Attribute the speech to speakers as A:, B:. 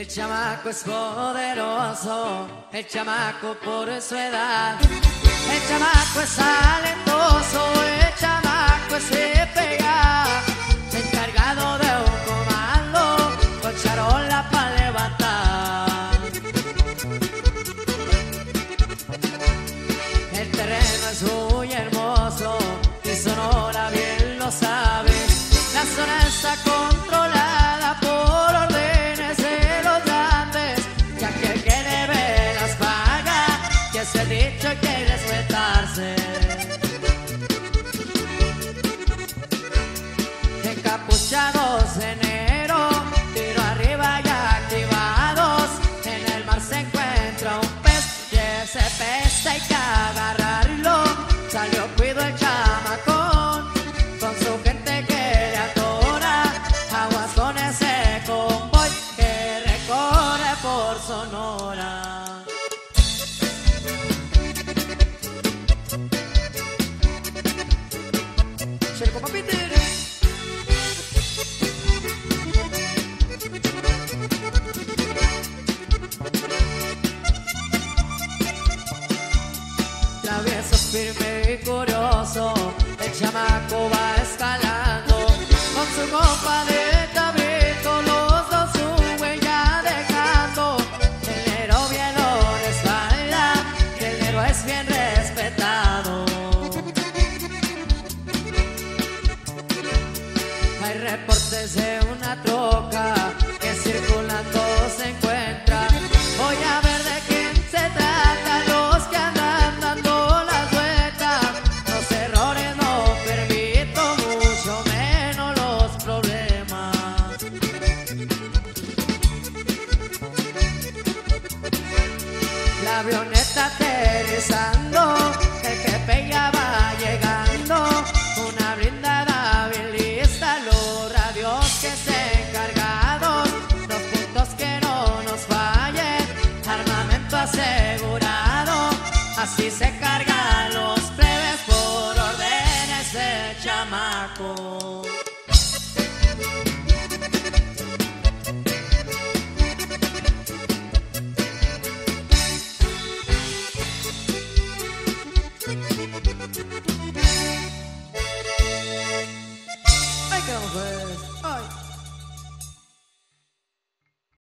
A: El chamaco es poderoso, el chamaco por su edad. El chamaco es talentoso, el chamaco se pega. Encargado de un comando, con charola para levantar. El terreno es muy hermoso y Sonora bien lo sabe. La zona está controlada Encapuchados enero, tiro arriba y activados. En el mar se encuentra un pez y ese pez hay que agarrarlo. Salió cuido el Cerco Papiter. Travieso, firme y curioso, el chamaco va escalando con su copa reportes de una troca que circulando se encuentra. Voy a ver de quién se trata, los que andan dando las vueltas. Los errores no permito, mucho menos los problemas. La avioneta aterrizando asegurado, así se cargan los plebes por órdenes de chamaco.